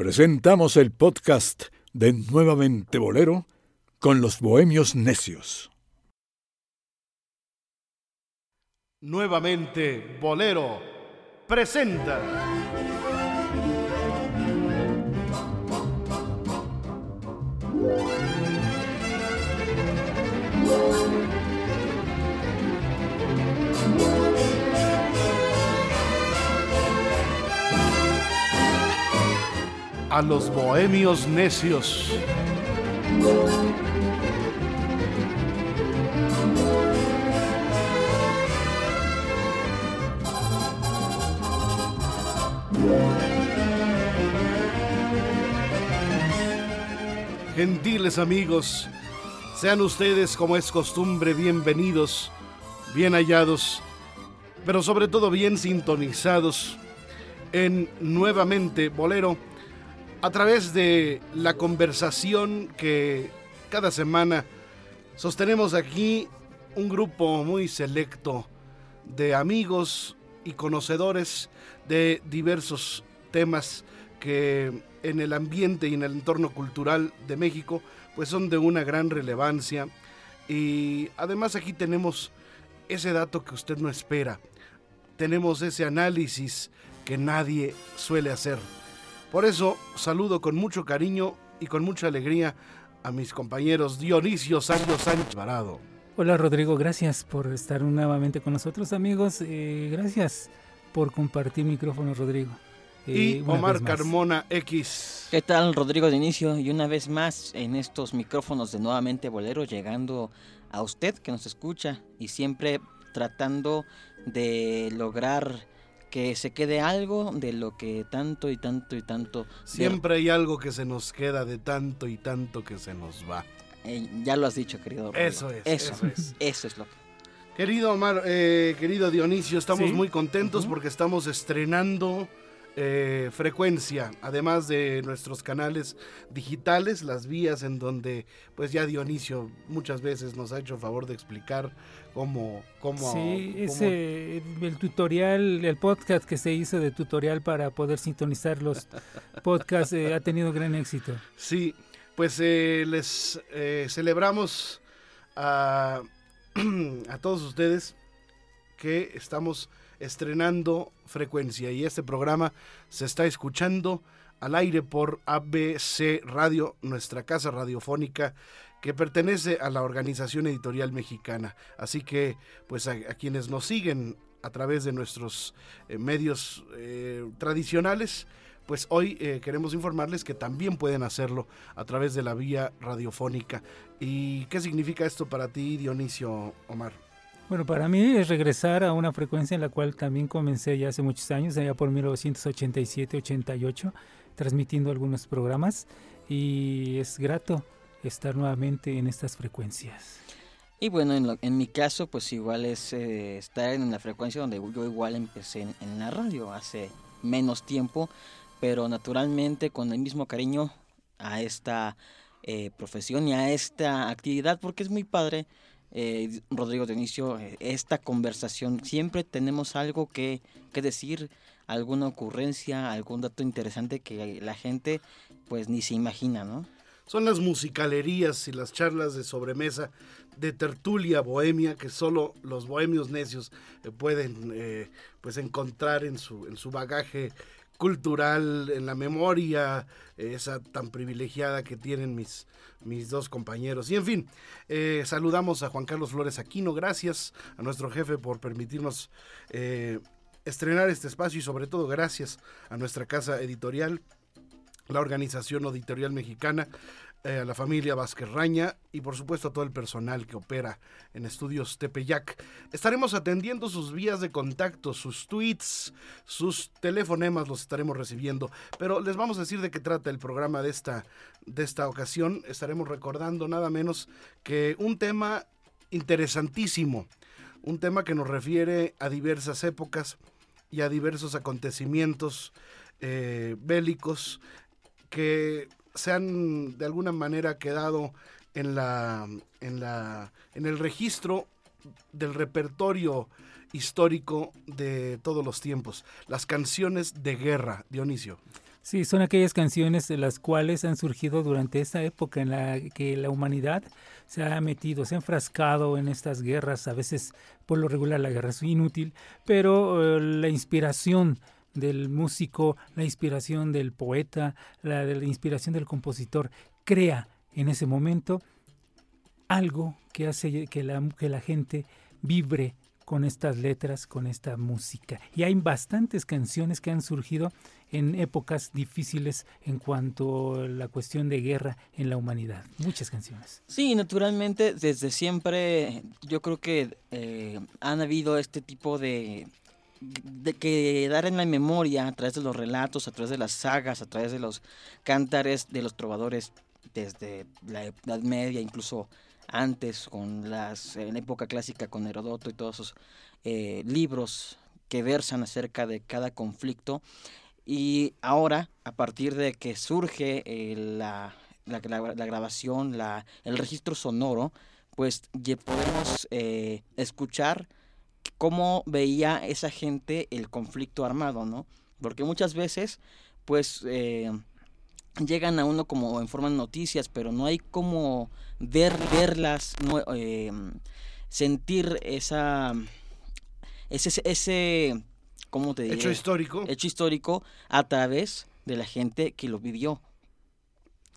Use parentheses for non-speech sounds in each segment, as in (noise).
presentamos el podcast de Nuevamente Bolero con los Bohemios Necios. Nuevamente Bolero presenta. A los bohemios necios. Gentiles amigos, sean ustedes como es costumbre bienvenidos, bien hallados, pero sobre todo bien sintonizados en nuevamente Bolero a través de la conversación que cada semana sostenemos aquí un grupo muy selecto de amigos y conocedores de diversos temas que en el ambiente y en el entorno cultural de México pues son de una gran relevancia y además aquí tenemos ese dato que usted no espera, tenemos ese análisis que nadie suele hacer. Por eso saludo con mucho cariño y con mucha alegría a mis compañeros Dionisio Sánchez Sánchez Varado. Hola Rodrigo, gracias por estar nuevamente con nosotros amigos, eh, gracias por compartir micrófono Rodrigo. Eh, y Omar Carmona X. ¿Qué tal Rodrigo de inicio? Y una vez más en estos micrófonos de Nuevamente Bolero llegando a usted que nos escucha y siempre tratando de lograr que se quede algo de lo que tanto y tanto y tanto... Siempre hay algo que se nos queda de tanto y tanto que se nos va. Eh, ya lo has dicho, querido. Eso es. Eso, es. Eso es lo que... Querido Omar, eh, querido Dionisio, estamos muy contentos porque estamos estrenando eh, frecuencia, además de nuestros canales digitales, las vías en donde pues ya Dionisio muchas veces nos ha hecho favor de explicar cómo... cómo sí, ese, el tutorial, el podcast que se hizo de tutorial para poder sintonizar los (laughs) podcasts eh, ha tenido gran éxito. Sí, pues eh, les celebramos a, (clears throat) a todos ustedes que estamos estrenando frecuencia y este programa se está escuchando al aire por ABC Radio, nuestra casa radiofónica que pertenece a la Organización Editorial Mexicana. Así que, pues a, quienes nos siguen a través de nuestros eh, medios eh, tradicionales, pues hoy eh, queremos informarles que también pueden hacerlo a través de la vía radiofónica. ¿Y qué significa esto para ti, Dionisio Omar? Bueno, para mí es regresar a una frecuencia en la cual también comencé ya hace muchos años, allá por 1987-88, transmitiendo algunos programas y es grato estar nuevamente en estas frecuencias. Y bueno, en, mi caso, pues igual es eh, estar en la frecuencia donde yo igual empecé en, la radio hace menos tiempo, pero naturalmente con el mismo cariño a esta eh, profesión y a esta actividad, porque es muy padre eh, Rodrigo Dionisio, eh, esta conversación. Siempre tenemos algo que, que, decir, alguna ocurrencia, algún dato interesante que la gente pues ni se imagina, ¿no? Son las musicalerías y las charlas de sobremesa de tertulia bohemia que solo los bohemios necios eh, pueden pues encontrar en su, en su bagaje cultural, en la memoria, esa tan privilegiada que tienen mis, mis dos compañeros. Y en fin, eh, saludamos a Juan Carlos Flores Aquino, gracias a nuestro jefe por permitirnos eh, estrenar este espacio y sobre todo gracias a nuestra casa editorial, la Organización Editorial Mexicana, eh, a la familia Vázquez Raña y por supuesto a todo el personal que opera en Estudios Tepeyac. Estaremos atendiendo sus vías de contacto, sus tweets, sus telefonemas los estaremos recibiendo, pero les vamos a decir de qué trata el programa de esta, de esta ocasión. Estaremos recordando nada menos que un tema interesantísimo, un tema que nos refiere a diversas épocas y a diversos acontecimientos eh, bélicos que se han de alguna manera quedado en la en la en el registro del repertorio histórico de todos los tiempos, las canciones de guerra, Dionisio. Sí, son aquellas canciones de las cuales han surgido durante esta época en la que la humanidad se ha metido, se ha enfrascado en estas guerras. A veces, por lo regular, la guerra es inútil, pero eh, la inspiración del músico, la inspiración del poeta, la, la inspiración del compositor, crea en ese momento algo que hace que la, que la gente vibre con estas letras, con esta música. Y hay bastantes canciones que han surgido en épocas difíciles en cuanto a la cuestión de guerra en la humanidad. Muchas canciones. Sí, naturalmente, desde siempre yo creo que eh, han habido este tipo de, de que dar en la memoria a través de los relatos, a través de las sagas, a través de los cántares de los trovadores desde la Edad Media, incluso antes con las en la época clásica con Herodoto y todos esos eh, libros que versan acerca de cada conflicto. Y ahora a partir de que surge eh, la, la, la, grabación la, el registro sonoro pues podemos eh, escuchar cómo veía esa gente el conflicto armado no porque muchas veces pues llegan a uno como en forma de noticias, pero no hay como ver, verlas, no, eh, sentir esa, ese, ese, ¿cómo te Hecho histórico. Hecho histórico a través de la gente que lo vivió.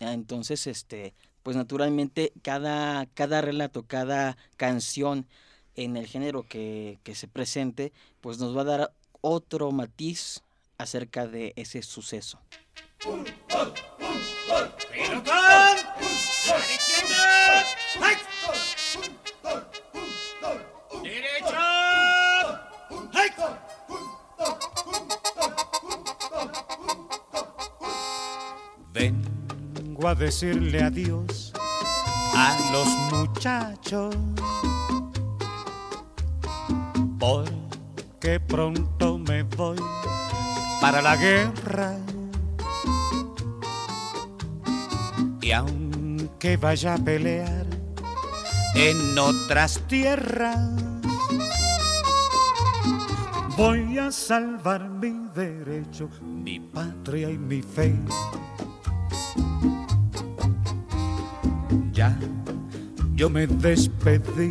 Entonces, este, pues naturalmente cada, cada relato, cada canción en el género que, que se presente, pues nos va a dar otro matiz acerca de ese suceso. Vengo a decirle adiós a los muchachos, porque pronto me voy para la guerra Y aunque vaya a pelear en otras tierras, voy a salvar mi derecho, mi patria y mi fe. Ya yo me despedí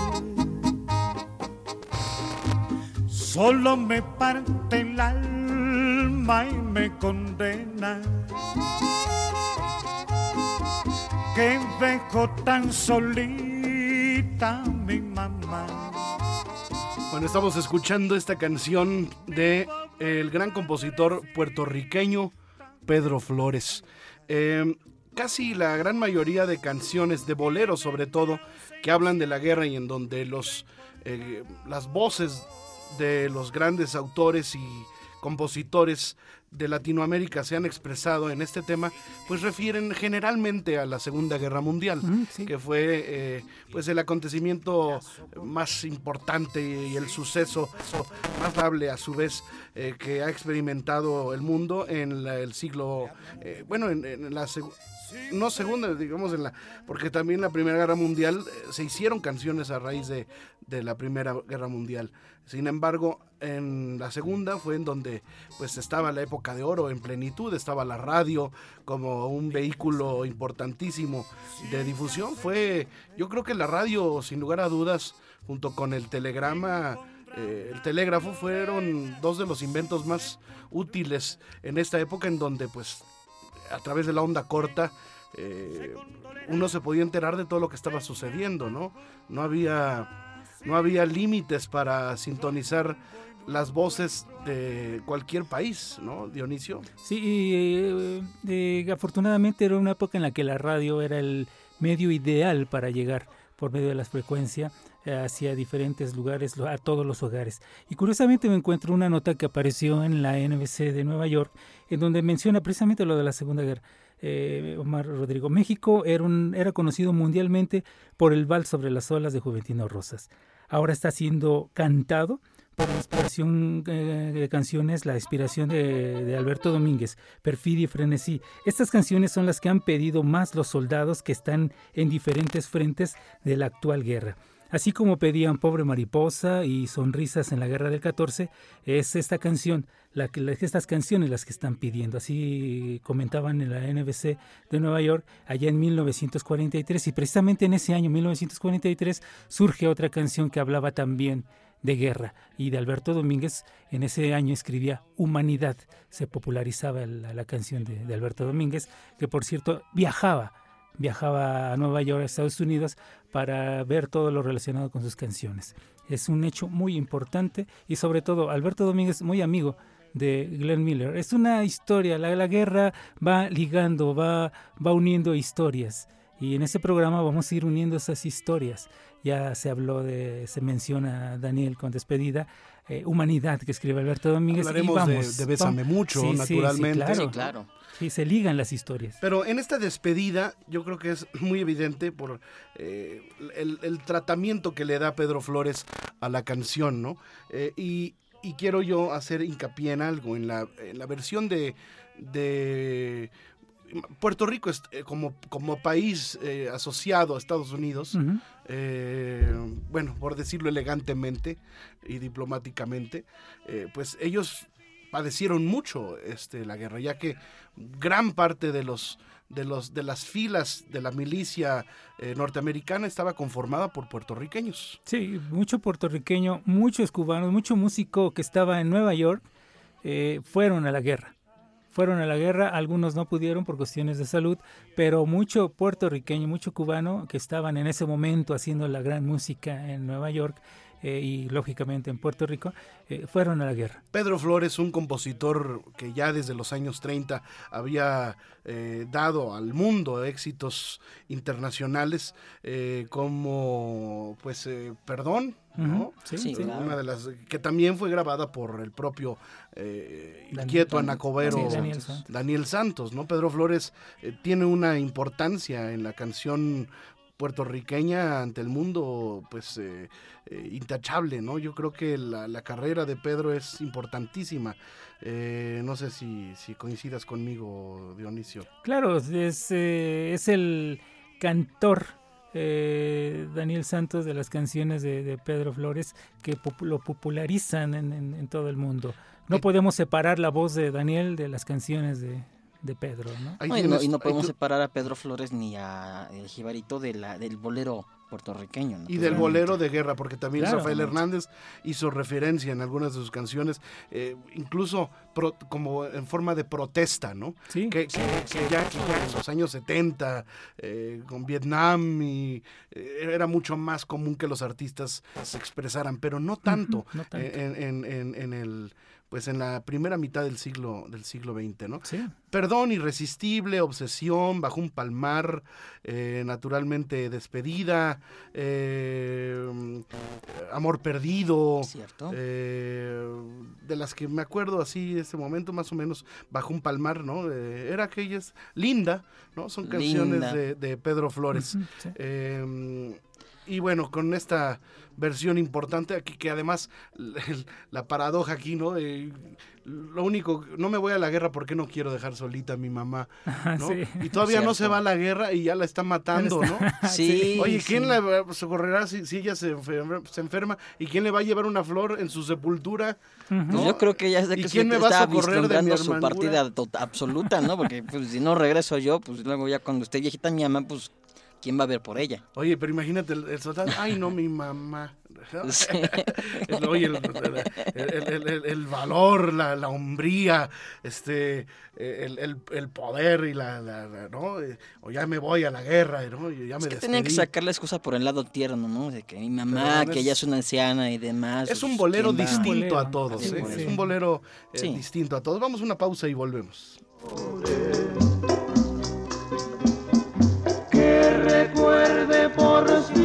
Solo me parte el alma y me condena que dejo tan solita mi mamá. Bueno, estamos escuchando esta canción de el gran compositor puertorriqueño Pedro Flores. Em, casi la gran mayoría de canciones, de boleros sobre todo, que hablan de la guerra y en donde los, eh, las voces de los grandes autores y compositores de Latinoamérica se han expresado en este tema, pues refieren generalmente a la Segunda Guerra Mundial, que fue eh, pues el acontecimiento más importante y el suceso más dable a su vez eh, que ha experimentado el mundo en el siglo, eh, bueno, en, la no segunda, digamos, en la, porque también la Primera Guerra Mundial se hicieron canciones a raíz de, de la Primera Guerra Mundial. Sin embargo, en la segunda fue en donde pues estaba la época de oro en plenitud, estaba la radio como un vehículo importantísimo de difusión. Fue, yo creo que la radio, sin lugar a dudas, junto con el telegrama, eh, el telégrafo fueron dos de los inventos más útiles en esta época en donde pues a través de la onda corta eh, uno se podía enterar de todo lo que estaba sucediendo, ¿no? No había, no había límites para sintonizar las voces de cualquier país, ¿no, Dionisio? Sí, eh, eh, afortunadamente era una época en la que la radio era el medio ideal para llegar por medio de la frecuencia eh, hacia diferentes lugares, a todos los hogares. Y curiosamente me encuentro una nota que apareció en la NBC de Nueva York, en donde menciona precisamente lo de la Segunda Guerra. eh, Omar Rodrigo. México era, un, era conocido mundialmente por el vals sobre las olas de Juventino Rosas. Ahora está siendo cantado por la inspiración eh, de canciones, la inspiración de, de, Alberto Domínguez, Perfidia y Frenesí. Estas canciones son las que han pedido más los soldados que están en diferentes frentes de la actual guerra. Así como pedían Pobre Mariposa y Sonrisas en la Guerra del 14, es esta canción, la que, estas canciones las que están pidiendo. Así comentaban en la NBC de Nueva York allá en 1943 y precisamente en ese año 1943 surge otra canción que hablaba también de guerra y de Alberto Domínguez en ese año escribía Humanidad, se popularizaba la, la canción de, de Alberto Domínguez, que por cierto viajaba viajaba a Nueva York, a Estados Unidos, para ver todo lo relacionado con sus canciones. Es un hecho muy importante y sobre todo Alberto Domínguez, muy amigo de Glenn Miller. Es una historia, la, la guerra va ligando, va, va uniendo historias. Y en este programa vamos a ir uniendo esas historias. Ya se habló de, se menciona Daniel con despedida, eh, Humanidad que escribe Alberto Domínguez. Hablaremos y vamos, de, de Bésame. Mucho, Sí, sí, sí, naturalmente. claro. Sí, claro. Sí, se ligan las historias. Pero en esta despedida yo creo que es muy evidente por eh, el, el tratamiento que le da Pedro Flores a la canción, ¿no? Eh, y, y quiero yo hacer hincapié en algo, en la, en la versión de, de Puerto Rico es, eh, como, como país eh, asociado a Estados Unidos, eh, bueno, por decirlo elegantemente y diplomáticamente, eh, pues ellos padecieron mucho este, la guerra, ya que gran parte de los de los de las filas de la milicia eh, norteamericana estaba conformada por puertorriqueños. Sí, mucho puertorriqueño, muchos cubanos, mucho músico que estaba en Nueva York eh, fueron a la guerra. Fueron a la guerra, algunos no pudieron por cuestiones de salud, pero mucho puertorriqueño, mucho cubano que estaban en ese momento haciendo la gran música en Nueva York eh, y lógicamente en Puerto Rico, eh, fueron a la guerra. Pedro Flores, un compositor que ya desde los años 30 había eh, dado al mundo éxitos internacionales eh, como pues eh, Perdón, ¿no? Sí, Sí, sí. claro. Una de las que también fue grabada por el propio eh, Daniel- inquieto anacobero Sí, Daniel, Daniel Santos. Santos. ¿no? Pedro Flores eh, tiene una importancia en la canción puertorriqueña ante el mundo pues eh, eh, intachable, ¿no? Yo creo que la, la carrera de Pedro es importantísima. Eh, no sé si, si coincidas conmigo, Dionisio. Claro, es, es el cantor eh, Daniel Santos de las canciones de, de Pedro Flores que pop- lo popularizan en, en- en todo el mundo. No podemos separar la voz de Daniel de las canciones de, de Pedro, ¿no? Y, no, y no podemos separar a Pedro Flores ni a el jibarito de la, del bolero puertorriqueño. Y del bolero de guerra, porque también Claro. Rafael Hernández hizo referencia en algunas de sus canciones, eh, incluso pro- como en forma de protesta, ¿no? Sí, Que, que- que ya, en los años 70, eh, con Vietnam, y, eh, era mucho más común que los artistas se expresaran, pero no tanto, no tanto. En, en- en- en el pues en la primera mitad del siglo del siglo XX, ¿no? sí. Perdón, irresistible, obsesión, bajo un palmar, eh, naturalmente despedida, eh, amor perdido, ¿Cierto? eh, de las que me acuerdo así ese momento, más o menos, bajo un palmar, ¿no? Era aquellas, linda, ¿no? Son canciones de, de Pedro Flores. Sí. Y bueno, con esta versión importante aquí, que además la paradoja aquí, ¿no? Eh, lo único, no me voy a la guerra porque no quiero dejar solita a mi mamá, ¿no? sí. Y todavía no se va a la guerra y ya la está matando, ¿no? (laughs) sí. Oye, sí. ¿quién la socorrerá si, si ella se enfer- se enferma? ¿Y quién le va a llevar una flor en su sepultura? Pues yo creo que ya sé ¿Y que quién me va a está socorrer de mi su partida to- absoluta, ¿no? Porque pues, si no regreso yo, pues luego ya cuando esté viejita mi mamá, pues ¿quién va a ver por ella? Oye, pero imagínate el, el soldado, (laughs) ay no, mi mamá. (laughs) Sí. El- Oye, el, el- el- el- el valor, la, la hombría, este, el, el- el poder y la, la- la- ¿no? O ya me voy a la guerra, ¿no? Ya me Es que tenían que sacar la excusa por el lado tierno, ¿no? De que mi mamá, que ella es una anciana y demás. Es un pues, bolero ¿quién va? distinto Bolero, a todos, sí, ¿eh? por es un bolero eh, Sí. distinto a todos. Vamos a una pausa y volvemos. Recuerde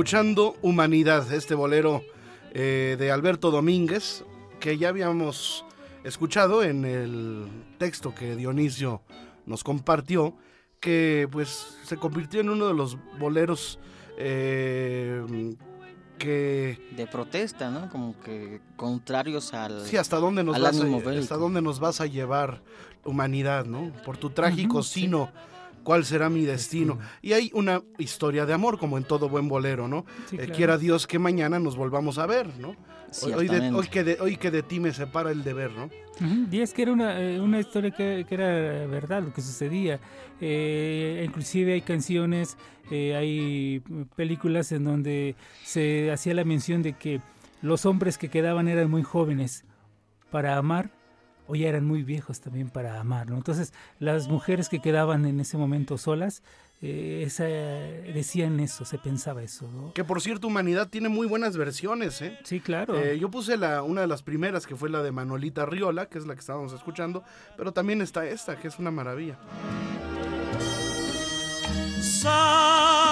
escuchando Humanidad, este bolero eh, de Alberto Domínguez, que ya habíamos escuchado en el texto que Dionisio nos compartió, que pues se convirtió en uno de los boleros eh, que De protesta, ¿no? Como que contrarios al... sí hasta dónde nos vas a, hasta dónde nos vas a llevar humanidad, ¿no? Por tu trágico sino, ¿cuál será mi destino? Y hay una historia de amor como en todo buen bolero, ¿no? Sí, Eh, quiera Dios que mañana nos volvamos a ver, ¿no? Hoy, hoy de, Ciertamente. hoy que de, hoy que de ti me separa el deber, ¿no? Y es que era una, eh, una historia que, que era verdad lo que sucedía. Eh, inclusive hay canciones, eh, hay películas en donde se hacía la mención de que los hombres que quedaban eran muy jóvenes para amar o ya eran muy viejos también para amar. ¿no? Entonces las mujeres que quedaban en ese momento solas eh, esa- decían eso, se pensaba eso. ¿no? Que por cierto, Humanidad tiene muy buenas versiones, ¿eh? Sí, claro. Eh, yo puse la, una de las primeras, que fue la de Manolita Riola, que es la que estábamos escuchando, pero también está esta, que es una maravilla.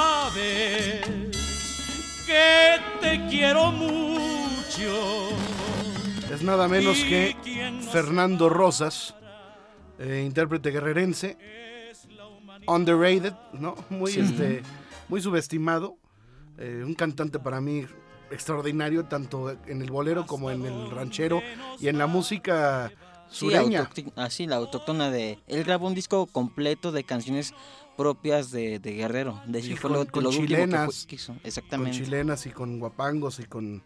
Sabes que te quiero mucho. Es nada menos que Fernando Rosas, eh, intérprete guerrerense, underrated, ¿no? Muy, Sí. este, muy subestimado, eh, un cantante para mí extraordinario, tanto en el bolero como en el ranchero y en la música Sí, sureña. autóctona- así, la autóctona de... Él grabó un disco completo de canciones propias de, de Guerrero. De Sí, fue con- con lo último que fue- chilenas, que hizo. con chilenas y con guapangos y con...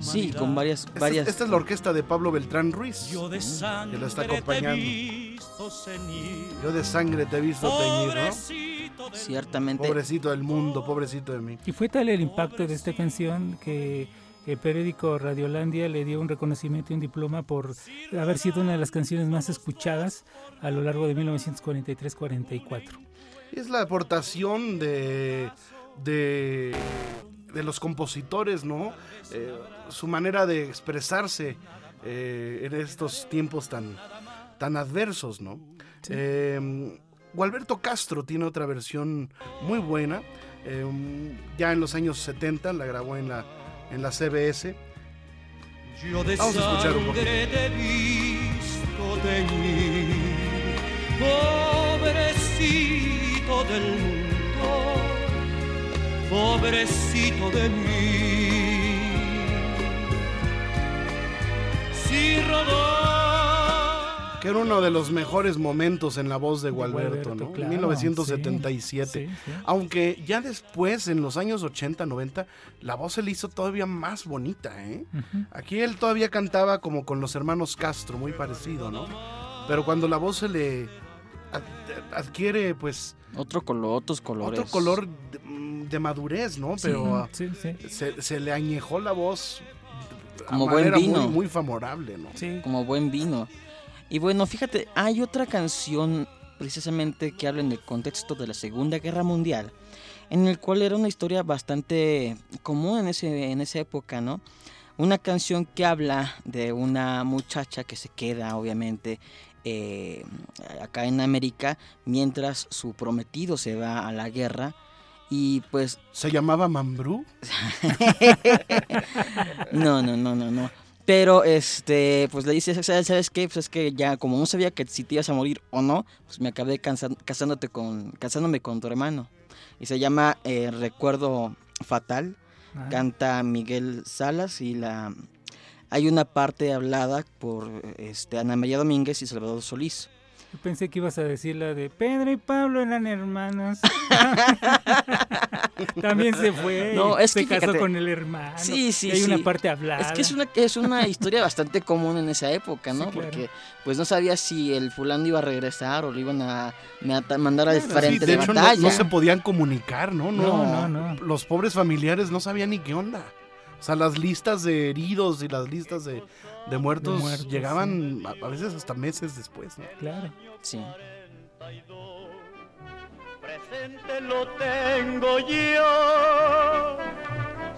Sí, con varias... Esta, varias esta es la orquesta de Pablo Beltrán Ruiz. Yo de que la está acompañando. Yo de sangre te he visto teñir, ¿no? Ciertamente. Pobrecito del mundo, pobrecito de mí. Y fue tal el impacto de esta canción que el periódico Radiolandia le dio un reconocimiento y un diploma por haber sido una de las canciones más escuchadas a lo largo de 1943-44. Y es la aportación de, de, de los compositores, ¿no? Eh, su manera de expresarse eh, en estos tiempos tan, tan adversos, ¿no? Eh, Gualberto Castro tiene otra versión muy buena. eh, ya en los años 70 la grabó en la, en la CBS. Yo de Vamos a escuchar un poquito. sangre te he visto teñir. Pobrecito del mundo, pobrecito de mí. Si rodó Que era uno de los mejores momentos en la voz de Gualberto, ¿no? claro, 1977. sí, sí. Aunque ya después, en los años 80, 90, la voz se le hizo todavía más bonita, ¿eh? Aquí él todavía cantaba como con los hermanos Castro, muy parecido, ¿no? Pero cuando la voz se le ad- adquiere, pues, Otro color, otros colores. otro color de, mm, de madurez, ¿no? Pero ah, Sí, sí, se, se le añejó la voz a Como buen vino. Muy, muy favorable, ¿no? sí. Como buen vino. Y bueno, fíjate, hay otra canción precisamente que habla en el contexto de la Segunda Guerra Mundial, en el cual era una historia bastante común en, ese, en esa época, ¿no? Una canción que habla de una muchacha que se queda, obviamente, eh, acá en América, mientras su prometido se va a la guerra. Y pues Se llamaba Mambrú. (laughs) No, no, no, no, no. Pero, este, pues le dice, ¿sabes, ¿sabes qué? Pues es que ya, como no sabía que si te ibas a morir o no, pues me acabé casándote con, casándome con tu hermano. Y se llama eh, Recuerdo Fatal. Ah, Canta Miguel Salas y la hay una parte hablada por este, Ana María Domínguez y Salvador Solís. Yo pensé que ibas a decir la de Pedro y Pablo eran hermanos. (laughs) También se fue. No, es se que casó fíjate. con el hermano. Sí, sí, y hay sí. una parte hablada. Es que es una, es una historia bastante común en esa época, ¿no? Sí, claro. Porque pues no sabía si el fulano iba a regresar o lo iban a mandar al Claro, frente Sí, de de, hecho no, batalla. no se podían comunicar, ¿no? No, no, no. Los pobres familiares no sabían ni qué onda. O sea, las listas de heridos y las listas de, de muertos, De muertos, llegaban a, a veces hasta meses después, ¿no? Claro. Sí. presente lo tengo yo,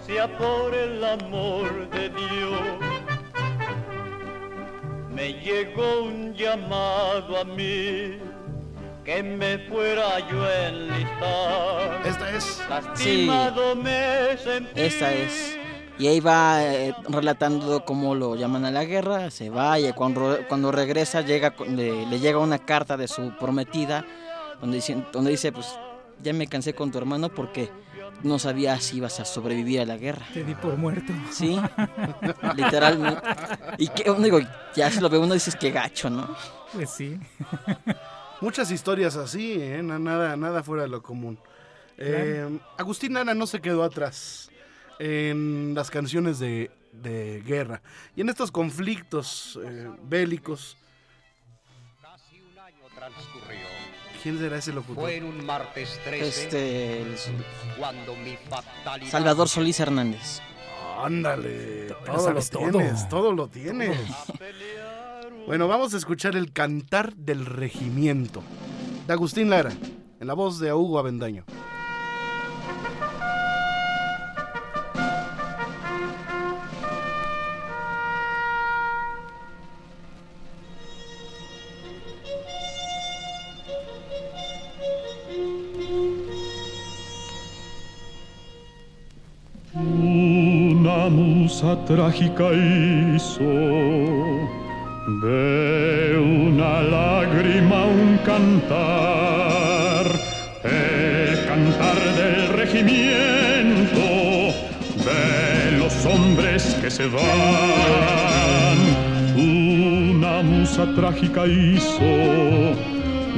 sea por el amor de Dios. Me llegó un llamado a mí, que me fuera yo a enlistar. Esta es. Lastimado me sentí. Esta es. Y ahí va eh, relatando cómo lo llaman a la guerra, se va y cuando, cuando regresa llega, con- le, le llega una carta de su prometida donde dice, donde dice, pues ya me cansé con tu hermano porque no sabía si ibas a sobrevivir a la guerra. Te di por muerto. Sí, literalmente. Y que, uno digo, ya se lo ve uno y dices que gacho, ¿no? Pues sí. (laughs) Muchas historias así, ¿eh? Na- Nada, nada fuera de lo común. Eh, Agustín Lara no se quedó atrás en las canciones de, de guerra y en estos conflictos eh, bélicos. Casi un año transcurrió. ¿Quién será ese locutor? Fue en un martes 13 Este, el- cuando mi fatalidad... Salvador Solís Hernández. Ándale, Lo todo lo tienes, todo lo tienes. Bueno, vamos a escuchar el cantar del regimiento de Agustín Lara, en la voz de Hugo Avendaño. Trágica hizo de una lágrima un cantar, el cantar del regimiento, de los hombres que se van. Una musa trágica hizo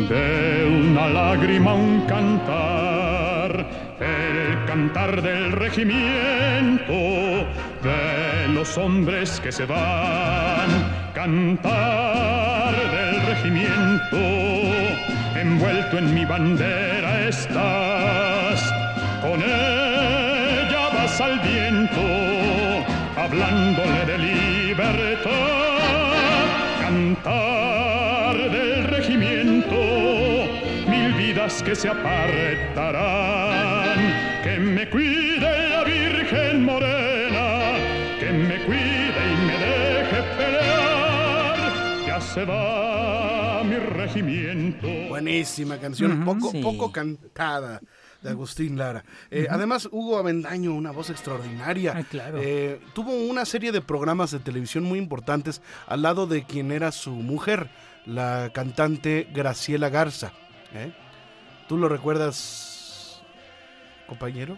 de una lágrima un cantar, el cantar del regimiento, de los hombres que se van, cantar del regimiento, envuelto en mi bandera estás, con ella vas al viento, hablándole de libertad, cantar del regimiento, mil vidas que se apartarán, que me cuide la Virgen se va mi regimiento. Buenísima canción, poco, Sí. poco cantada de Agustín Lara. Eh, Además, Hugo Avendaño, una voz extraordinaria. Claro. Eh, tuvo una serie de programas de televisión muy importantes al lado de quien era su mujer, la cantante Graciela Garza. ¿eh? ¿Tú lo recuerdas, compañero?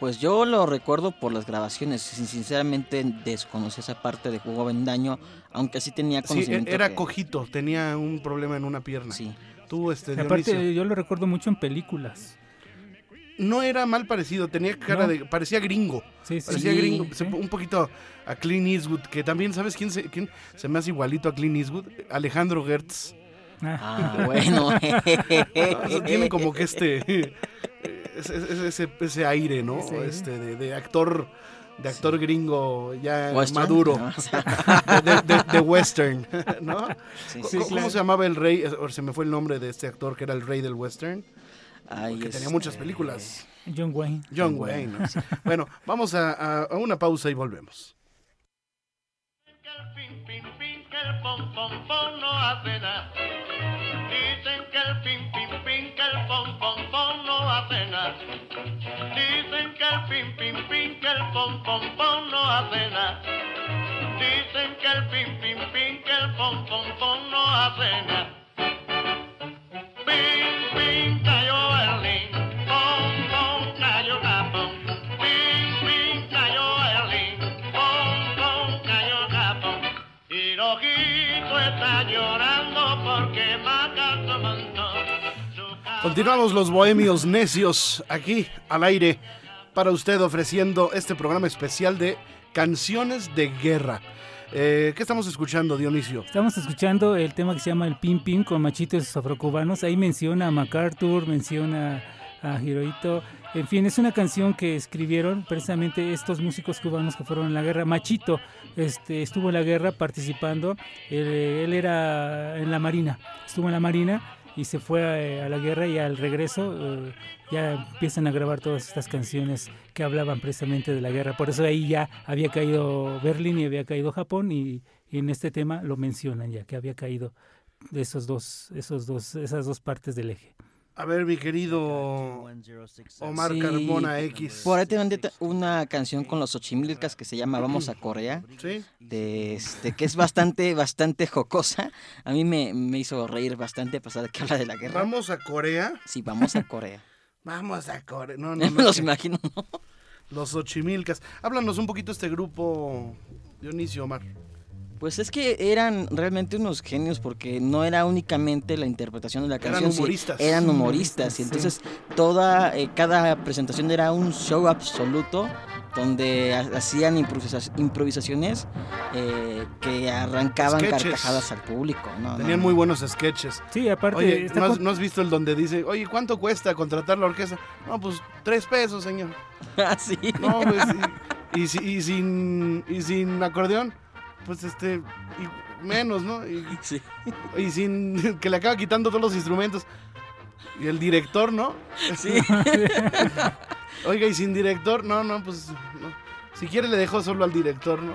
Pues yo lo recuerdo por las grabaciones. sin- Sinceramente desconocí esa parte de Hugo Bendaño, aunque sí tenía Sí, conocimiento. era que- cojito, tenía un problema en una pierna. Sí. Tú, este, aparte, Dionisio, yo lo recuerdo mucho en películas. no era mal parecido, tenía cara No. de, parecía gringo. Sí, sí. Parecía sí, gringo, sí. un poquito a Clint Eastwood, que también, ¿sabes quién se, quién se me hace igualito a Clint Eastwood? Alejandro Gertz. Ah, Ah, bueno. (laughs) Tiene como que este (laughs) ese, ese- ese- ese aire, ¿no? Sí. Este de, de actor de actor gringo ya Western, maduro, sea, (laughs) de, de- de western, (laughs) ¿no? sí, ¿Cómo, sí. cómo claro. se llamaba el rey? O Se me fue el nombre de este actor que era el rey del western, Ay, que tenía este, muchas películas. John Wayne. John Wayne. ¿no? Bueno, vamos a, a- a una pausa y volvemos. Que el pom, pom, pom no hace nada. Dicen que el pin, pin, pin, que el pom, pom, pom no hace nada. Dicen que el pin, pin, pin, que el pom, pom, pom no hace nada. Dicen que el pin, pin, pin, que el pom, pom, pom no hace nada. Continuamos los bohemios necios aquí al aire para usted ofreciendo este programa especial de canciones de guerra. Eh, ¿Qué estamos escuchando, Dionisio? Estamos escuchando el tema que se llama el Pim Pim con machitos afrocubanos. Ahí menciona a MacArthur, menciona a Hirohito. En fin, es una canción que escribieron precisamente estos músicos cubanos que fueron en la guerra. Machito este, estuvo en la guerra participando. Él, él era en la marina, estuvo en la marina y se fue a, a la guerra y al regreso eh, ya empiezan a grabar todas estas canciones que hablaban precisamente de la guerra. Por eso ahí ya había caído Berlín y había caído Japón y, en este tema lo mencionan ya que había caído esos dos, esos dos, esas dos partes del eje. A ver, mi querido Omar Sí, Carmona X. Por ahí te mandé ta- una canción con los Ochimilcas que se llama Vamos a Corea, ¿Sí? de este, que es bastante, bastante jocosa. A mí me, me hizo reír bastante a pesar de que habla de la guerra. Vamos a Corea. Sí, vamos a Corea. (laughs) Vamos a Corea. No, no, (laughs) No los que- imagino, ¿no? Los Ochimilcas. Háblanos un poquito de este grupo, Dionisio Omar. Pues es que eran realmente unos genios porque no era únicamente la interpretación de la Eran canción, sí, humoristas. eran humoristas y entonces toda eh, cada presentación era un show absoluto donde ha- hacían improvisa- improvisaciones eh, que arrancaban Sketches. carcajadas al público. ¿no? Tenían no, muy no. buenos sketches. Sí, aparte, Oye, está ¿no has, no has visto el donde dice, oye, ¿cuánto cuesta contratar la orquesta? No, pues tres pesos, señor. (laughs) Ah, sí. No, pues, y, y si- y sin, y sin acordeón, pues este, y menos, ¿no? Y, (laughs) Sí. y sin, (laughs) que le acaba quitando todos los instrumentos. Y el director, ¿no? Sí. (laughs) Oiga, y sin director, no, no, pues, no. Si quiere le dejo solo al director, ¿no?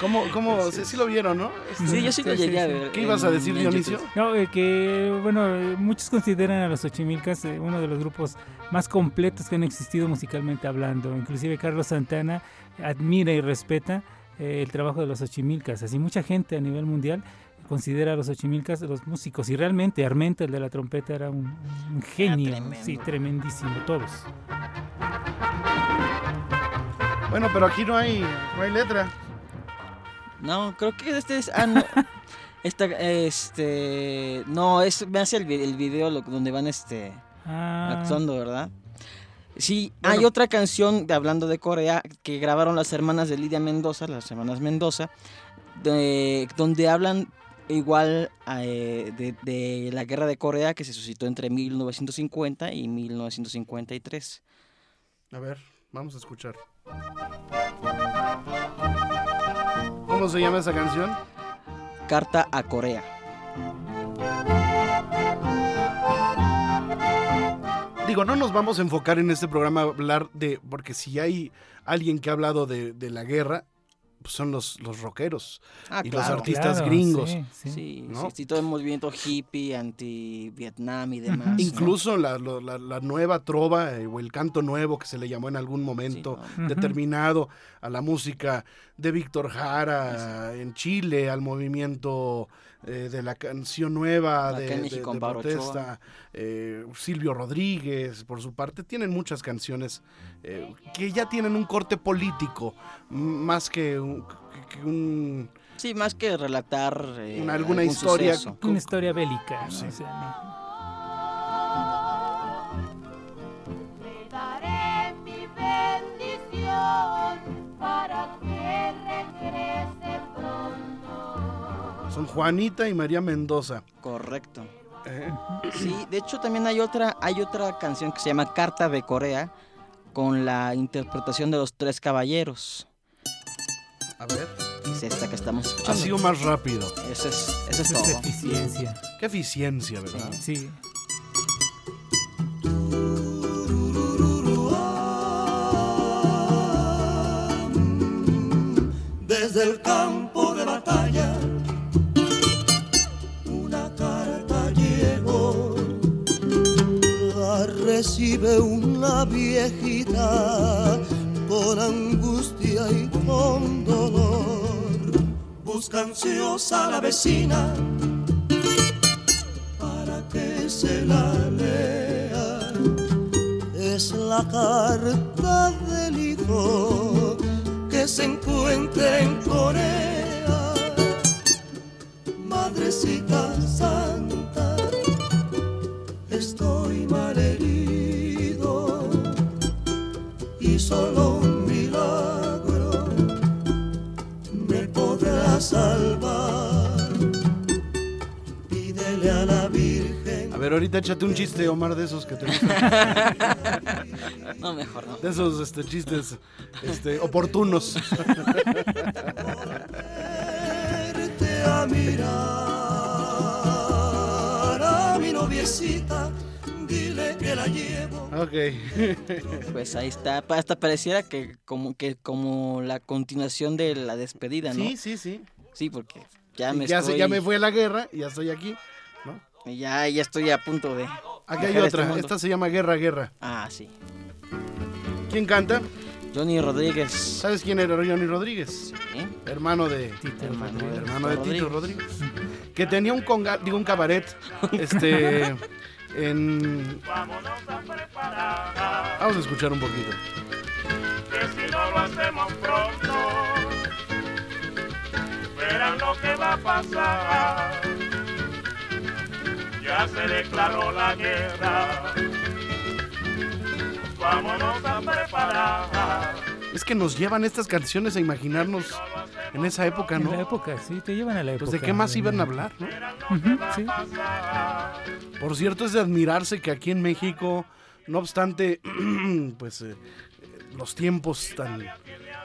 ¿Cómo, cómo, sí, sí lo vieron, no? Sí, yo sí lo Sí, sí, llegué a ver. ¿Qué ibas a en- decir, en Dionisio? No, eh, que bueno, muchos consideran a los Ochimilcas eh, uno de los grupos más completos que han existido musicalmente hablando. Inclusive Carlos Santana admira y respeta eh, el trabajo de los Ochimilcas. Así mucha gente a nivel mundial considera a los Ochimilcas los músicos y realmente Armenta, el de la trompeta, era un, un genio, tremendo. sí, tremendísimo, todos. Bueno, pero aquí no hay, no hay letra. No, creo que este es. Ah, no. (laughs) Esta, este. No, es, me hace el, vi- el video lo- donde van este. Ah, actuando, ¿verdad? Sí, Bueno. hay otra canción de, hablando de Corea que grabaron las hermanas de Lidia Mendoza, las hermanas Mendoza, de- donde hablan igual eh, de, de la guerra de Corea que se suscitó entre 1950 y 1953. A ver, vamos a escuchar. ¿Cómo se llama esa canción? Carta a Corea. Digo, no nos vamos a enfocar en este programa a hablar de, porque si hay alguien que ha hablado de, de la guerra, pues son los, los rockeros Ah, y los artistas claro, gringos. sí, sí. Sí, ¿no? sí, sí, todo el movimiento hippie, anti-Vietnam y demás. ¿no? Incluso la, lo- la- la nueva trova eh, o el canto nuevo que se le llamó en algún momento determinado a la música de Víctor Jara en Chile, al movimiento eh, de la canción nueva de, de- protesta, eh, Silvio Rodríguez, por su parte, tienen muchas canciones eh, que ya tienen un corte político, más que un... que- que un- Sí, más que relatar eh, Una- alguna algún historia suceso. Una historia bélica. ¿no? Sí. O sea, no. Son Juanita y María Mendoza. Correcto. eh, Sí, de hecho también hay otra, hay otra canción que se llama Carta de Corea con la interpretación de los tres caballeros. a ver, Es esta que estamos ha escuchando. sido más rápido. Eso es, eso es Esa es todo. eficiencia. Qué eficiencia, ¿verdad? Sí. desde el campo de recibe una viejita con angustia y con dolor. Busca ansiosa a la vecina para que se la lea. Es la carta del hijo que se encuentra en Corea. Ver, ahorita échate un chiste, Omar, de esos que te gustan. (laughs) No, mejor no. De esos este, chistes este, oportunos. a mirar a mi noviecita, dile que la llevo. ok. (laughs) Pues ahí está. Hasta pareciera que como que como la continuación de la despedida, ¿no? Sí, sí, sí. Sí, porque ya me ya, se- estoy, ya me fui a la guerra y ya estoy aquí. Ya, ya estoy a punto de. Aquí hay este otra. Esta se llama Guerra, Guerra. Ah, sí. ¿Quién canta? Johnny Rodríguez. ¿Sabes quién era Johnny Rodríguez? ¿eh? Hermano de Tito Hermano. Rodríguez. hermano de Tito Rodríguez. Rodríguez. Que tenía un conga, digo un cabaret. Este en Vamos a escuchar un poquito. que si no lo hacemos pronto, verán lo que va a pasar. Ya se declaró la guerra, vámonos a preparar. Es que nos llevan estas canciones a imaginarnos en esa época, En la ¿no? época, sí, te llevan a la época. Pues de qué más iban a hablar, ¿no? Sí. Por cierto, es de admirarse que aquí en México, no obstante, (clears throat) pues eh, los tiempos tan,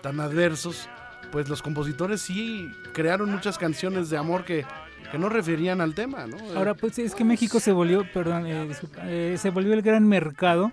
tan adversos, pues los compositores sí crearon muchas canciones de amor que, que no referían al tema, ¿no? Ahora, pues es que México se volvió, perdón, eh, eh, se volvió el gran mercado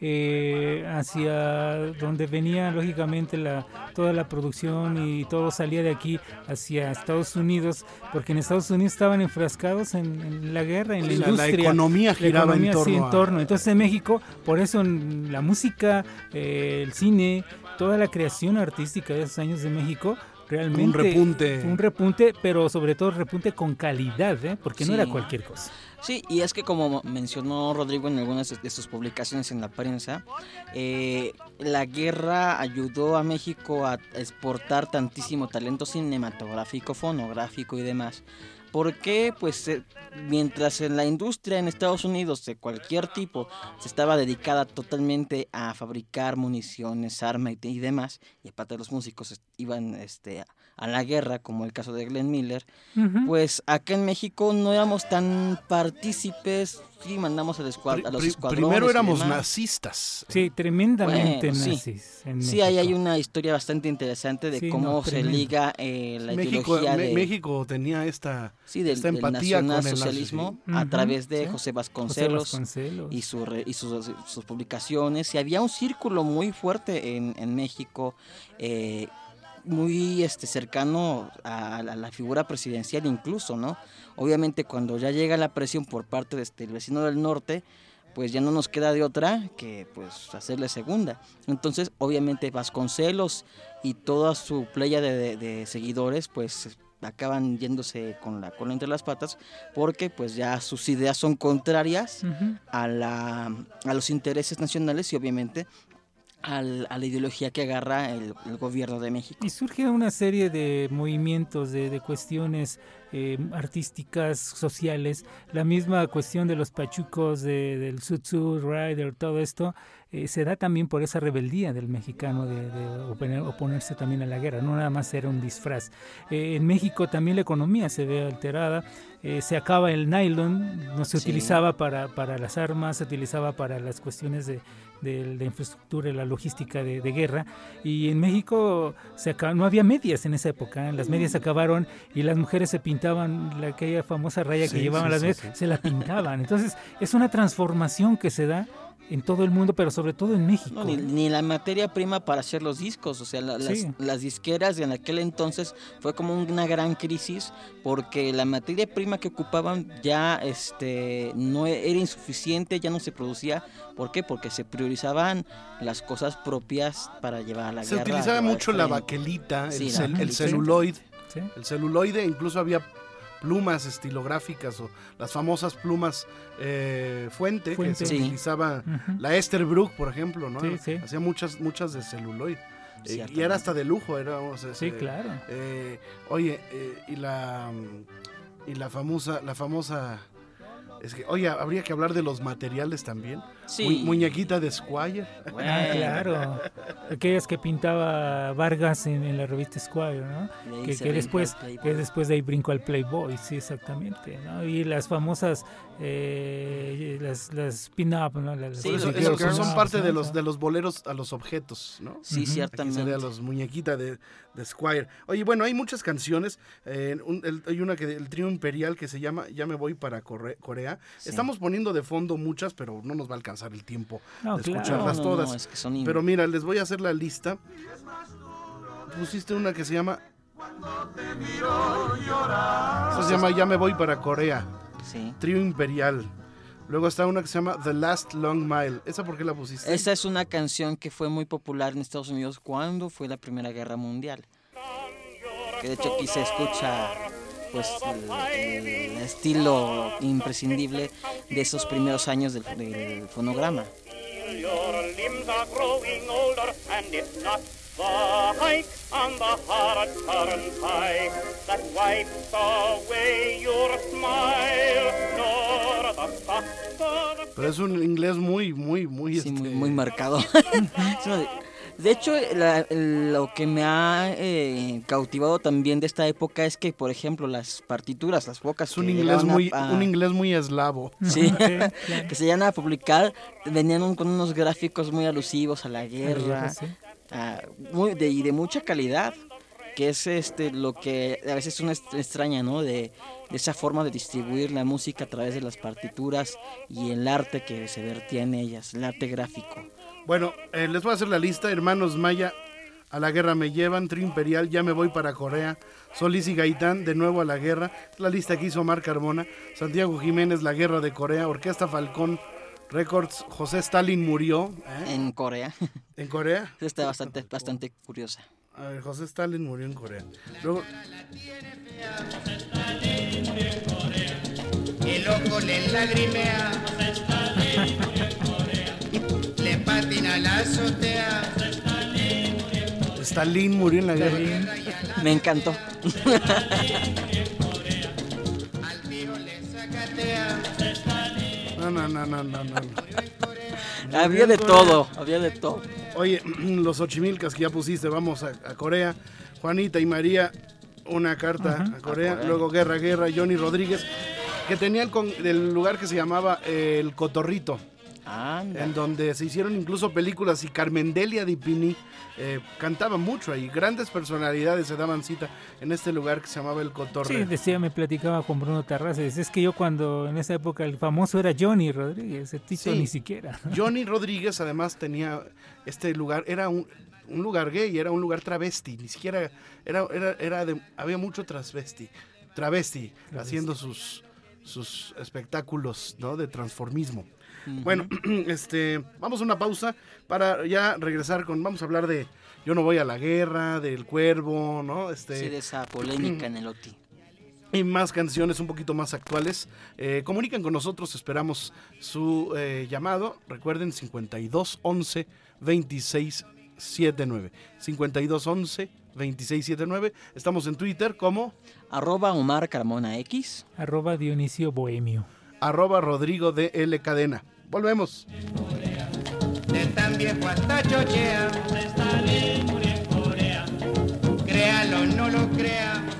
eh, hacia donde venía lógicamente la, toda la producción y todo salía de aquí hacia Estados Unidos, porque en Estados Unidos estaban enfrascados en, en la guerra, en la Sí, la- la industria. economía La giraba en economía, sí, torno en a-. Entonces en México, por eso en la música, eh, el cine, toda la creación artística de esos años de México, realmente Un repunte. un repunte, pero sobre todo repunte con calidad, ¿eh? porque no era cualquier cosa. Sí, y es que como mencionó Rodrigo en algunas de sus publicaciones en la prensa, eh, la guerra ayudó a México a exportar tantísimo talento cinematográfico, fonográfico y demás. Porque, pues, eh, mientras en la industria en Estados Unidos de cualquier tipo se estaba dedicada totalmente a fabricar municiones, armas y, y demás, y aparte los músicos iban este, a- a la guerra, como el caso de Glenn Miller, pues acá en México no éramos tan partícipes, sí mandamos al escuad- a los escuadrones. primero y éramos nazistas. Sí, tremendamente Bueno, sí. nazis. en Sí, ahí hay una historia bastante interesante de Sí, cómo no, se tremendo. liga eh, la México, ideología de, México tenía esta, sí, del, esta del empatía con el sí. a través de sí. José. Vasconcelos. y, su re- y sus, sus publicaciones y había un círculo muy fuerte en, en México eh, muy este cercano a, la- la figura presidencial incluso no obviamente cuando ya llega la presión por parte de este vecino del norte pues ya no nos queda de otra que pues hacerle segunda. Entonces obviamente Vasconcelos y toda su playa de, de- de seguidores pues acaban yéndose con la cola entre las patas porque pues ya sus ideas son contrarias a, la, a los intereses nacionales y obviamente al- a la ideología que agarra el, gobierno de México. Y surge una serie de movimientos, de, de cuestiones eh, artísticas, sociales. La misma cuestión de los pachucos, de, del Sutsu Rider, todo esto, eh, se da también por esa rebeldía del mexicano de, de oponer- oponerse también a la guerra. No nada más era un disfraz. Eh, en México también la economía se ve alterada. eh, se acaba el nylon, no se Sí. utilizaba para, para las armas, se utilizaba para las cuestiones de, de la infraestructura y la logística de, de guerra. Y en México se acaba- no había medias en esa época. Las medias se acabaron y las mujeres se pintaban la, aquella famosa raya Sí, que llevaban sí, las medias, se la pintaban. Entonces es una transformación que se da en todo el mundo, pero sobre todo en México. No, ni, ni la materia prima para hacer los discos, o sea, la- las, Sí. las disqueras en aquel entonces fue como una gran crisis porque la materia prima que ocupaban ya este no e- era insuficiente, ya no se producía. ¿Por qué? Porque se priorizaban las cosas propias para llevar a la Se guerra. utilizaba llevar mucho la baquelita, Sí, el, la cel- el celuloid. Sí. El celuloide, incluso había plumas estilográficas o las famosas plumas eh, fuente, Fuente. que se Sí. utilizaba la Esterbrook, por ejemplo, ¿no? Sí, sí. Hacía muchas, muchas de celuloid. Eh, y era hasta de lujo, era, o sea, Sí, se- claro. eh, oye, eh, y la y la famosa, la famosa Es que, oye, habría que hablar de los materiales también. Sí. Mu- muñequita de Squire. Ah, claro. Aquellas que pintaba Vargas en, en la revista Squire, ¿no? Que, después, que después de ahí brinco al Playboy, sí, exactamente. ¿no? Y las famosas, eh, las, las pin-up, ¿no? Las, Sí, los- los son- parte de los, de los boleros a los objetos, ¿no? Sí, Aquí ciertamente. sería los muñequita de, de Squire. Oye, bueno, hay muchas canciones. eh, un- el- hay una que el trío imperial que se llama Ya me voy para Corre- Corea. Sí. Estamos poniendo de fondo muchas, pero no nos va a alcanzar el tiempo No, de claro. escucharlas No, no, no, todas. es que son in- Pero mira, les voy a hacer la lista. Pusiste una que se llama. Esa se llama Ya me voy para Corea. Sí. Trío imperial. Luego está una que se llama The Last Long Mile. ¿Esa por qué la pusiste? Esta es una canción que fue muy popular en Estados Unidos cuando fue la Primera Guerra Mundial. Que de hecho aquí se escucha pues el, el estilo imprescindible de esos primeros años del, del fonograma. Pero es un inglés muy, muy, muy. Sí, este, muy, muy marcado. (laughs) De- hecho, la- lo que me ha eh, cautivado también de esta época es que, por ejemplo, las partituras, las pocas un inglés muy, a- un inglés muy eslavo. Sí, (laughs) (laughs) que se llegan a publicar, venían un- con unos gráficos muy alusivos a la guerra, guerra, sí. a- muy de, y de mucha calidad, que es este lo que a veces uno es- extraña, ¿no? De, de esa forma de distribuir la música a través de las partituras y el arte que se vertía en ellas, el arte gráfico. Bueno, eh, les voy a hacer la lista. Hermanos Maya, a la guerra me llevan. Trío Imperial, ya me voy para Corea. Solís y Gaitán, de nuevo a la guerra. La lista que hizo Omar Carmona. Santiago Jiménez, la guerra de Corea. Orquesta Falcón Records. José Stalin murió. ¿eh? En Corea. (laughs) ¿En Corea? Está bastante, bastante curiosa. A ver, José Stalin murió en Corea. Luego, El loco le lagrimea. Le (laughs) patina la azotea. Stalin murió en la guerra. Me encantó. Al viejo le sacatea. No, no, no, no, no, no. había de todo, había de todo. Oye, (clears throat) los Ochimilcas que ya pusiste, vamos a, a Corea. Juanita y María, una carta a, Corea. A Corea. Luego Guerra, Guerra, Johnny Rodríguez, que tenía el, con- el lugar que se llamaba eh, El Cotorrito, Anda. en donde se hicieron incluso películas y Carmen Delia Di Pini eh, cantaba mucho ahí. Grandes personalidades se daban cita en este lugar que se llamaba El Sí, Cotorreo. decía, me platicaba con Bruno Terrazas. Es que yo cuando en esa época el famoso era Johnny Rodríguez, el Tito Sí. ni siquiera. (laughs) Johnny Rodríguez además tenía este lugar, era un, un lugar gay, era un lugar travesti, ni siquiera era, era, era de, había mucho travesti, travesti, haciendo sus, sus espectáculos ¿no? de transformismo. Bueno, (clears throat) este, vamos a una pausa para ya regresar con, vamos a hablar de Yo no voy a la guerra, del cuervo, ¿no? Este, Sí, de esa polémica en el OTI. (clears throat) y más canciones un poquito más actuales. Eh, comunican con nosotros, esperamos su eh, llamado. Recuerden 5211 2679. 5211 2679. Estamos en Twitter como Arroba Omar Carmona X. Arroba Dionisio Bohemio. arroba Rodrigo de L Cadena. Volvemos. De tan viejo hasta chochea. Créalo o no lo crea.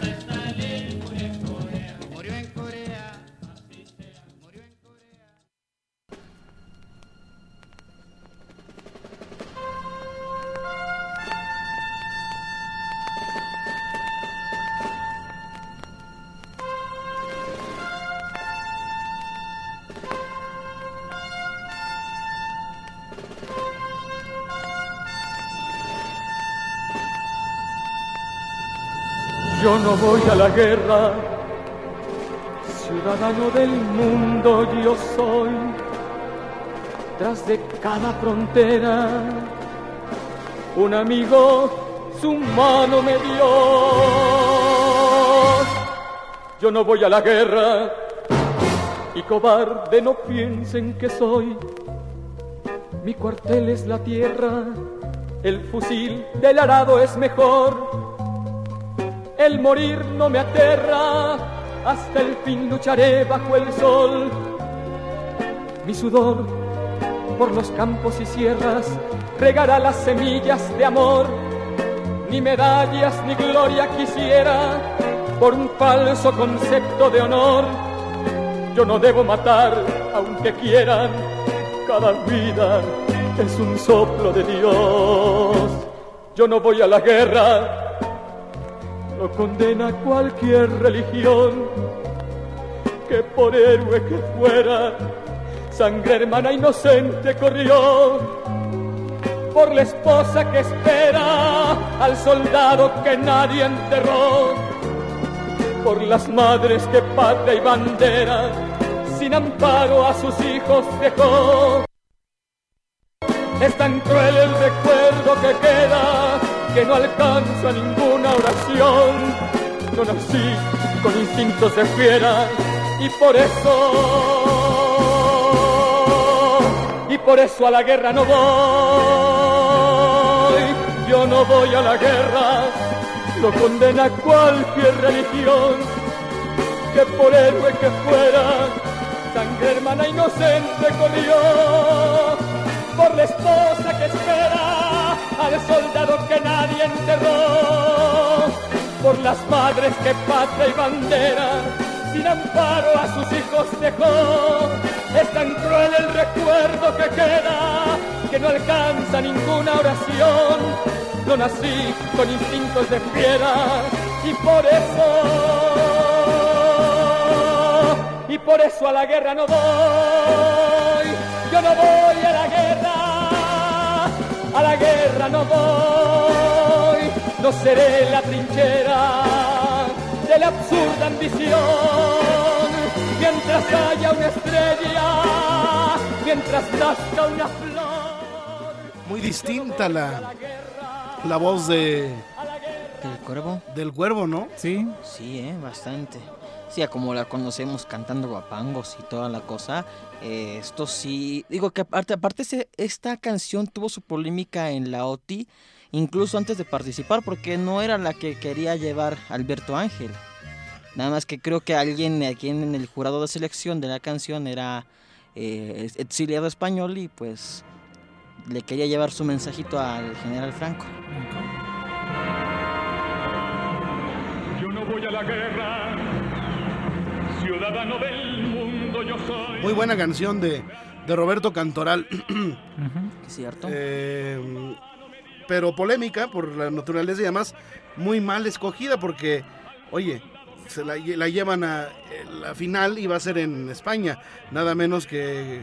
Yo no voy a la guerra, ciudadano del mundo yo soy. Tras de cada frontera, un amigo su mano me dio. Yo no voy a la guerra y cobarde no piensen que soy. Mi cuartel es la tierra, el fusil del arado es mejor. El morir no me aterra, hasta el fin lucharé bajo el sol. mi sudor por los campos y sierras regará las semillas de amor. Ni medallas ni gloria quisiera por un falso concepto de honor. Yo no debo matar aunque quieran, cada vida es un soplo de Dios. Yo no voy a la guerra, lo condena cualquier religión, que por héroe que fuera, sangre hermana inocente corrió. Por la esposa que espera al soldado que nadie enterró. Por las madres que patria y bandera sin amparo a sus hijos dejó. Es tan cruel el recuerdo que queda que no alcanza ninguna oración. No nací con instintos de fiera y por eso, y por eso a la guerra no voy. Yo no voy a la guerra, lo condena cualquier religión que por héroe que fuera sangre hermana inocente corrió por la esposa que espera al soldado que nadie enterró, por las madres que patria y bandera sin amparo a sus hijos dejó. Es tan cruel el recuerdo que queda que no alcanza ninguna oración. No nací con instintos de fiera y por eso y por eso a la guerra no voy. Yo no voy a la guerra, a la guerra no voy. No seré la trinchera de la absurda ambición. Mientras haya una estrella, mientras nazca una flor. Muy distinta la, la voz de, ¿Del cuervo? del cuervo, ¿no? Sí, Sí, eh, bastante. Sí, como la conocemos cantando guapangos y toda la cosa. eh, esto sí. Digo que aparte, aparte esta canción tuvo su polémica en la OTI, incluso antes de participar, porque no era la que quería llevar Alberto Ángel. Nada más que creo que alguien aquí en el jurado de selección de la canción era eh, exiliado español y pues le quería llevar su mensajito al general Franco. Yo no voy a la guerra, ciudadano del mundo yo soy. Muy buena canción de, de Roberto Cantoral. (clears throat) ¿Cierto? Eh, pero polémica por la naturaleza y además muy mal escogida porque, oye, se la, lle- la llevan a eh, la final y va a ser en España, nada menos que,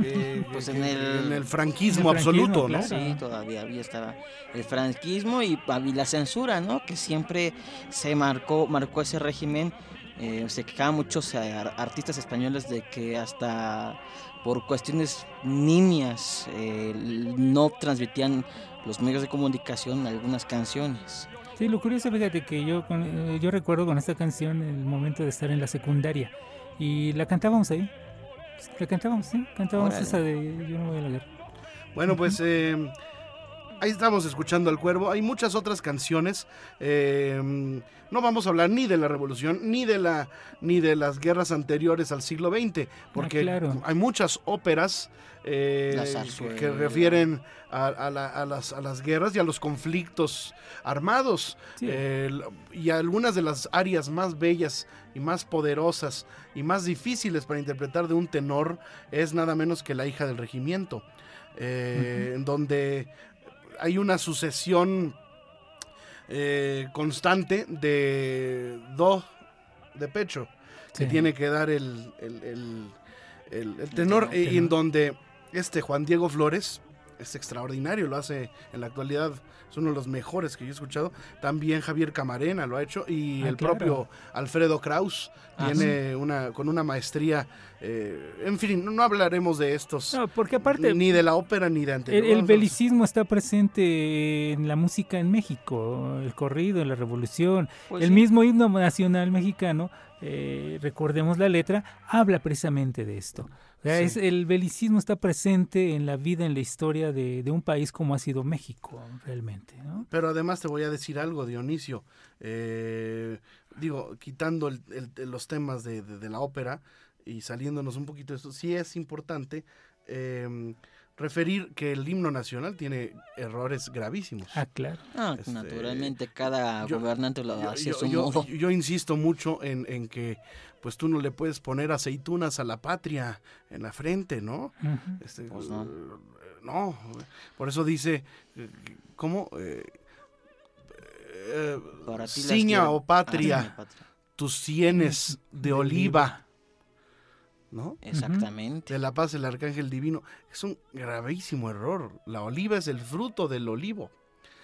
que- (laughs) Pues que- en el- en el franquismo en el franquismo, absoluto, ¿no? Sí, todavía había estaba el franquismo y, y la censura, ¿no? Que siempre se marcó, marcó ese régimen. Eh, se quejaban muchos ar- artistas españoles de que hasta por cuestiones nimias eh, no transmitían los medios de comunicación algunas canciones. Sí, lo curioso, fíjate que yo con- eh, yo recuerdo con esta canción el momento de estar en la secundaria y la cantábamos ahí. La cantábamos, sí, cantábamos Órale. esa de Yo no voy a la guerra. Bueno, pues eh, ahí estamos escuchando al cuervo. Hay muchas otras canciones. eh, no vamos a hablar ni de la revolución, ni de la, ni de las guerras anteriores al siglo XX, porque claro. hay muchas óperas eh, que, refieren a, a la- a las, a las guerras y a los conflictos armados. Sí. Eh, y algunas de las áreas más bellas y más poderosas y más difíciles para interpretar de un tenor es nada menos que la hija del regimiento, eh, en donde hay una sucesión eh, constante de do de pecho que tiene que dar el, el- el- el- tenor, tenor. y en donde este Juan Diego Flores es extraordinario, lo hace en la actualidad, es uno de los mejores que yo he escuchado. También Javier Camarena lo ha hecho y Ah, el claro. propio Alfredo Kraus Ah, tiene una con una maestría. eh, en fin, no, no hablaremos de estos, No, porque aparte ni de la ópera ni de el, anterior. el belicismo está presente en la música en México, el corrido, la revolución, Pues el sí. mismo himno nacional mexicano, eh, recordemos la letra, habla precisamente de esto. O sea, Sí. es, el belicismo está presente en la vida, en la historia de, de un país como ha sido México, realmente. ¿no? Pero además te voy a decir algo, Dionisio. Eh, digo, quitando el- el- los temas de, de- de la ópera y saliéndonos un poquito de esto, sí es importante eh, referir que el himno nacional tiene errores gravísimos. Ah, claro. Ah, Este, naturalmente, cada yo- gobernante lo yo, hace a yo- su yo- modo. yo insisto mucho en, en que pues tú no le puedes poner aceitunas a la patria en la frente, ¿no? Este, Pues no. no, por eso dice, eh, ¿cómo? Eh, eh, Para ti las ciña o patria, Ah, patria. tus sienes de oliva, ¿no? Exactamente. De la paz el arcángel divino. Es un gravísimo error. La oliva es el fruto del olivo.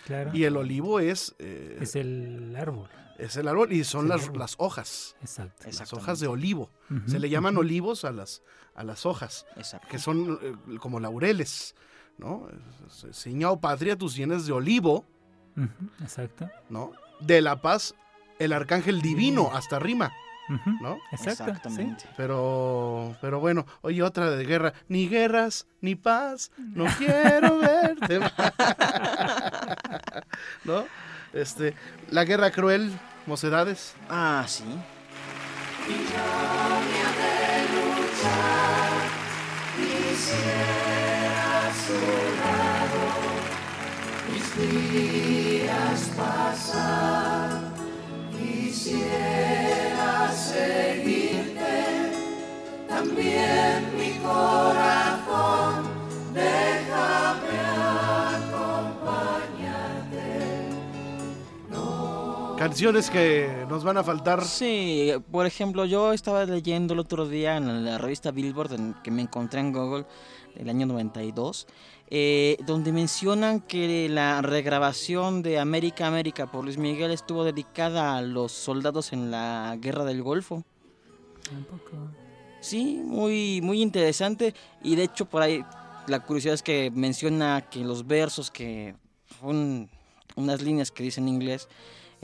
Claro. Y el olivo es, eh, Es el árbol. es el árbol y son las, árbol. las hojas. Exacto. Las hojas de olivo. Se le llaman olivos a las, a las hojas, Exacto. que son eh, como laureles. ¿no? O patria, tus sienes de olivo, Exacto. ¿no? De la paz, el arcángel divino, hasta rima, ¿no? Exacto. sí. Exactamente. Pero, pero bueno, oye, otra de guerra. Ni guerras, ni paz, no quiero (laughs) verte. (laughs) ¿No? Este, la guerra cruel, mocedades. Ah, sí. Canciones que nos van a faltar. Sí, por ejemplo, yo estaba leyendo el otro día en la revista Billboard en- que me encontré en Google del año 92, eh, donde mencionan que la regrabación de América América por Luis Miguel estuvo dedicada a los soldados en la Guerra del Golfo. Tampoco. Sí, muy, muy interesante. Y de hecho, por ahí la curiosidad es que menciona que los versos, que son unas líneas que dicen en inglés,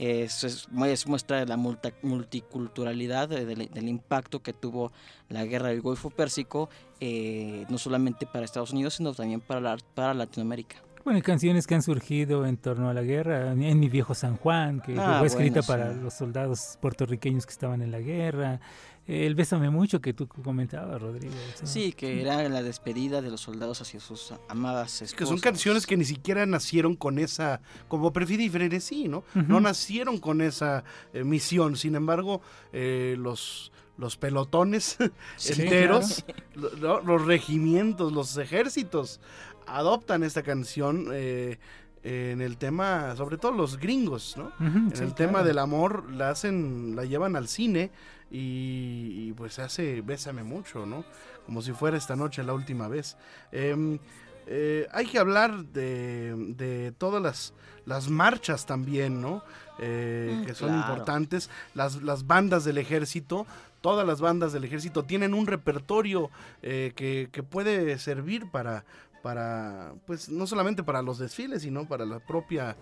eso es, es muestra de la multa- multiculturalidad, eh, del, del impacto que tuvo la guerra del Golfo Pérsico, eh, no solamente para Estados Unidos, sino también para, la- para Latinoamérica. Bueno, y canciones que han surgido en torno a la guerra. En Mi Viejo San Juan, que Ah, fue escrita bueno, para los soldados puertorriqueños que estaban en la guerra. El Bésame Mucho que tú comentabas, Rodrigo. Sí, que era la despedida de los soldados hacia sus amadas esposas. Que son canciones que ni siquiera nacieron con esa, como perfil y frenesí, ¿no? No nacieron con esa eh, misión. Sin embargo, eh, los, los pelotones (laughs) Sí, enteros, lo- lo- los regimientos, los ejércitos, adoptan esta canción eh, en el tema, sobre todo los gringos, ¿no? En sí, el tema claro. del amor la hacen, la llevan al cine y, y, pues se hace Bésame mucho, ¿no? Como si fuera esta noche la última vez. Em, eh, hay que hablar de, de todas las, las marchas también, ¿no? Eh, Mm, que son claro. importantes. Las, las bandas del ejército, todas las bandas del ejército tienen un repertorio eh, que, que puede servir para, para, pues no solamente para los desfiles, sino para la propia...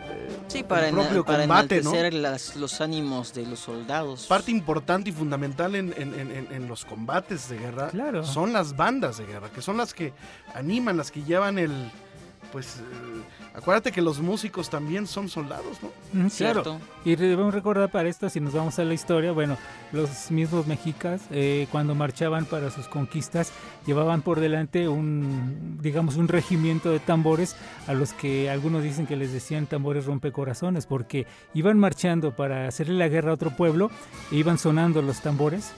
eh, Sí, para, el para combate, ¿no? las- los ánimos de los soldados. parte importante y fundamental en, en- en- en- en los combates de guerra Claro. son las bandas de guerra, que son las que animan, las que llevan el... Pues eh, acuérdate que los músicos también son soldados, ¿no? Cierto. Claro. Y debemos recordar para esto, si nos vamos a la historia, bueno, los mismos mexicas, eh, cuando marchaban para sus conquistas, llevaban por delante un, digamos, un regimiento de tambores a los que algunos dicen que les decían tambores rompecorazones, porque iban marchando para hacerle la guerra a otro pueblo, e iban sonando los tambores.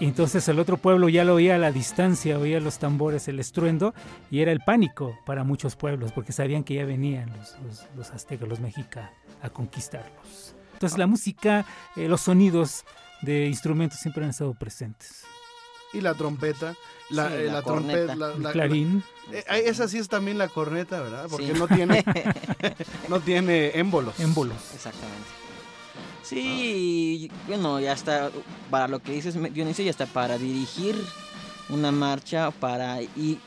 Y entonces el otro pueblo ya lo oía a la distancia, oía los tambores, el estruendo, y era el pánico para muchos pueblos, porque sabían que ya venían los, los, los aztecas, los mexicas, a conquistarlos. Entonces la música, eh, los sonidos de instrumentos siempre han estado presentes. Y la trompeta, la, Sí, eh, la la trompeta, la, clarín. la- eh, esa sí es también la corneta, ¿verdad? Porque Sí. no tiene (laughs) no tiene émbolos. Émbolos. Exactamente. Sí, bueno, ya está, para lo que dices, Dionisio, ya está para dirigir una marcha, para... Y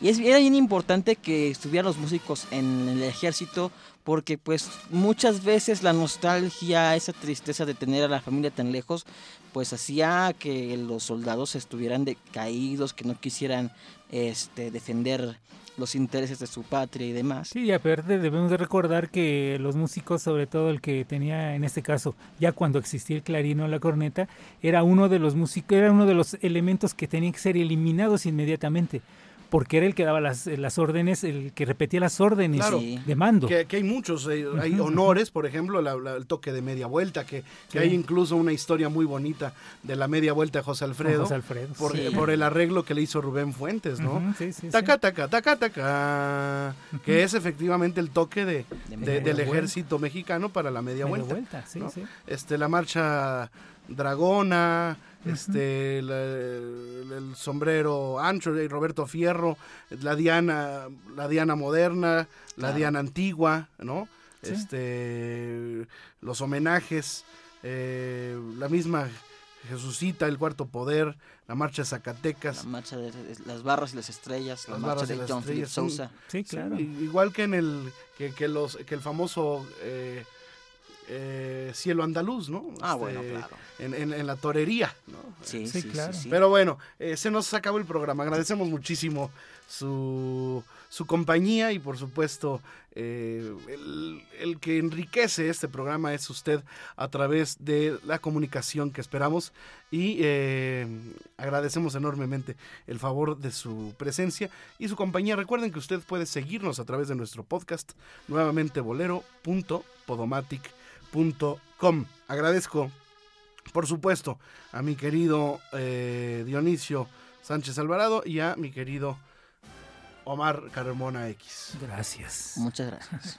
Y es, era bien importante que estuvieran los músicos en el ejército porque pues muchas veces la nostalgia, esa tristeza de tener a la familia tan lejos, pues hacía que los soldados estuvieran decaídos, que no quisieran este, defender los intereses de su patria y demás. Sí, y aparte debemos de recordar que los músicos, sobre todo el que tenía en este caso, ya cuando existía el clarín o la corneta, era uno de los músicos, era uno de los elementos que tenían que ser eliminados inmediatamente porque era el que daba las, las órdenes, el que repetía las órdenes Claro. de mando. Que, que hay muchos, eh, hay honores, por ejemplo, la- la- el toque de media vuelta, que, que Sí. hay incluso una historia muy bonita de la media vuelta de José Alfredo, José Alfredo, por, sí. por el arreglo que le hizo Rubén Fuentes, ¿no? Sí, sí, taca, sí. taca, taca, taca, que es efectivamente el toque de, De de- media del vuelta. ejército mexicano para la media, Media vuelta. vuelta, sí, ¿no? sí. Este, la marcha dragona, este, la- el, el sombrero ancho de Roberto Fierro, la Diana, la Diana moderna, la Claro. Diana antigua, ¿no? Sí. Este, los homenajes, eh, la misma Jesucita, el cuarto poder, la marcha de Zacatecas. La marcha de, las barras y las estrellas, la marcha de John Philip Sousa. Sí, claro. igual que en el que, que los que el famoso eh, eh, cielo andaluz, ¿no? Ah, Este, bueno, claro. En, en- en la torería, ¿no? Sí, Sí, sí, claro. sí, sí. Pero bueno, eh, se nos acabó el programa. Agradecemos muchísimo su, su compañía y por supuesto eh, el, el que enriquece este programa es usted a través de la comunicación que esperamos y eh, agradecemos enormemente el favor de su presencia y su compañía. Recuerden que usted puede seguirnos a través de nuestro podcast nuevamente bolero.podomatic.com. Agradezco por supuesto, a mi querido eh, Dionisio Sánchez Alvarado y a mi querido Omar Carmona X. Gracias. Muchas gracias.